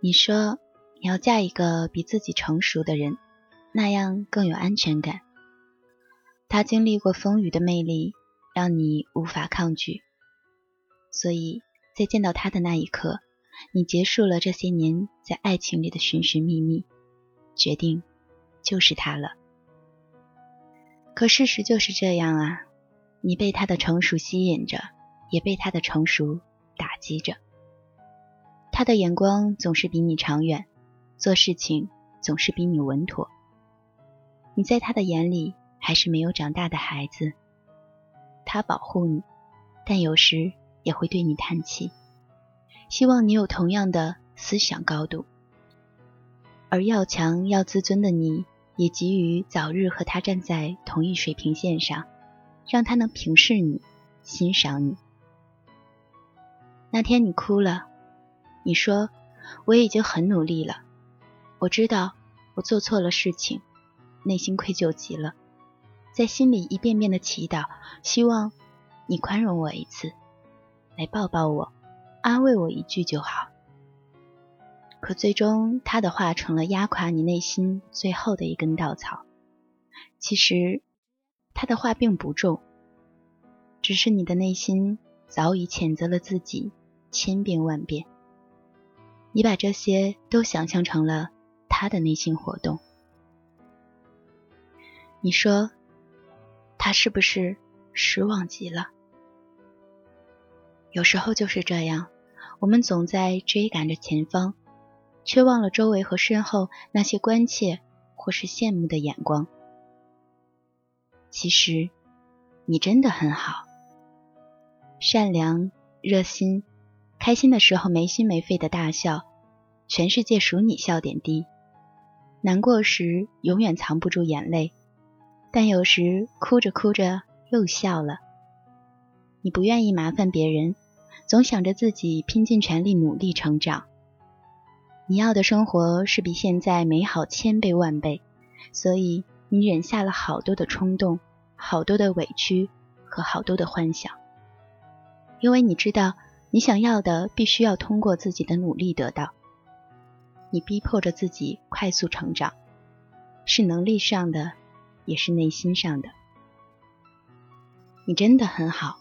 你说你要嫁一个比自己成熟的人，那样更有安全感。他经历过风雨的魅力，让你无法抗拒。所以在见到他的那一刻，你结束了这些年在爱情里的寻寻觅觅，决定就是他了。可事实就是这样啊，你被他的成熟吸引着，也被他的成熟打击着。他的眼光总是比你长远，做事情总是比你稳妥。你在他的眼里还是没有长大的孩子。他保护你，但有时也会对你叹气，希望你有同样的思想高度。而要强要自尊的你，也急于早日和他站在同一水平线上，让他能平视你，欣赏你。那天你哭了。你说我已经很努力了，我知道我做错了事情，内心愧疚极了，在心里一遍遍的祈祷，希望你宽容我一次，来抱抱我，安慰我一句就好。可最终他的话成了压垮你内心最后的一根稻草。其实他的话并不重，只是你的内心早已谴责了自己千遍万遍。你把这些都想象成了他的内心活动。你说，他是不是失望极了？有时候就是这样，我们总在追赶着前方，却忘了周围和身后那些关切或是羡慕的眼光。其实，你真的很好，善良、热心，开心的时候没心没肺的大笑。全世界数你笑点低，难过时永远藏不住眼泪，但有时哭着哭着又笑了。你不愿意麻烦别人，总想着自己拼尽全力努力成长。你要的生活是比现在美好千倍万倍，所以你忍下了好多的冲动，好多的委屈和好多的幻想，因为你知道你想要的必须要通过自己的努力得到。你逼迫着自己快速成长，是能力上的，也是内心上的。你真的很好，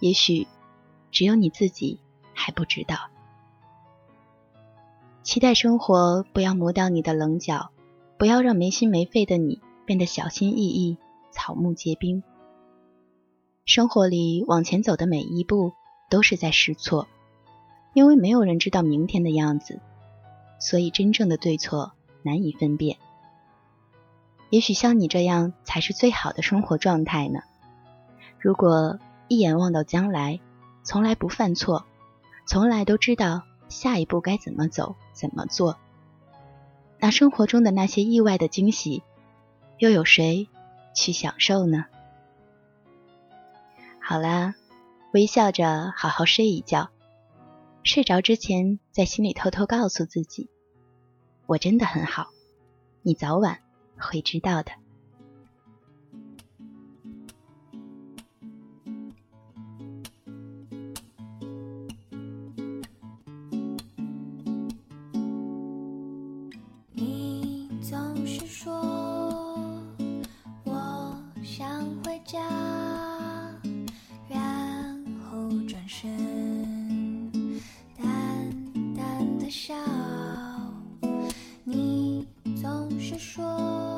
也许只有你自己还不知道。期待生活不要磨掉你的棱角，不要让没心没肺的你变得小心翼翼、草木皆兵。生活里往前走的每一步都是在试错，因为没有人知道明天的样子。所以，真正的对错难以分辨。也许像你这样才是最好的生活状态呢。如果一眼望到将来，从来不犯错，从来都知道下一步该怎么走、怎么做，那生活中的那些意外的惊喜，又有谁去享受呢？好啦，微笑着好好睡一觉。睡着之前，在心里偷偷告诉自己：“我真的很好，你早晚会知道的。”说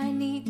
爱你